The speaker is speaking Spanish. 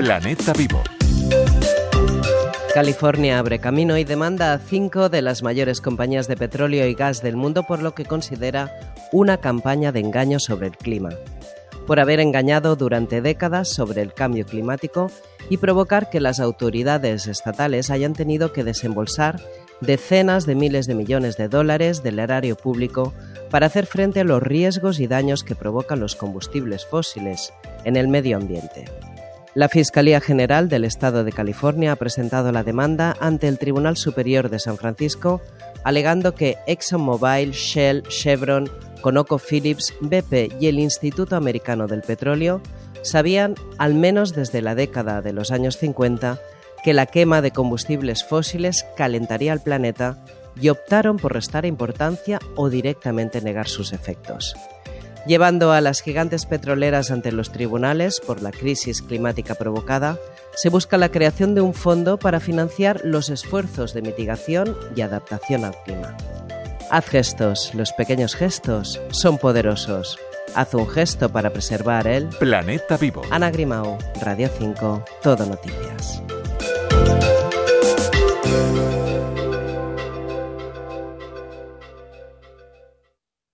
Planeta Vivo. California abre camino y demanda a cinco de las mayores compañías de petróleo y gas del mundo por lo que considera una campaña de engaño sobre el clima, por haber engañado durante décadas sobre el cambio climático y provocar que las autoridades estatales hayan tenido que desembolsar decenas de miles de millones de dólares del erario público para hacer frente a los riesgos y daños que provocan los combustibles fósiles en el medio ambiente. La Fiscalía General del Estado de California ha presentado la demanda ante el Tribunal Superior de San Francisco, alegando que ExxonMobil, Shell, Chevron, ConocoPhillips, BP y el Instituto Americano del Petróleo sabían, al menos desde la década de los años 50, que la quema de combustibles fósiles calentaría el planeta y optaron por restar importancia o directamente negar sus efectos llevando a las gigantes petroleras ante los tribunales por la crisis climática provocada, se busca la creación de un fondo para financiar los esfuerzos de mitigación y adaptación al clima. Haz gestos, los pequeños gestos son poderosos. Haz un gesto para preservar el planeta vivo. Ana Grimau, Radio 5, Todo Noticias.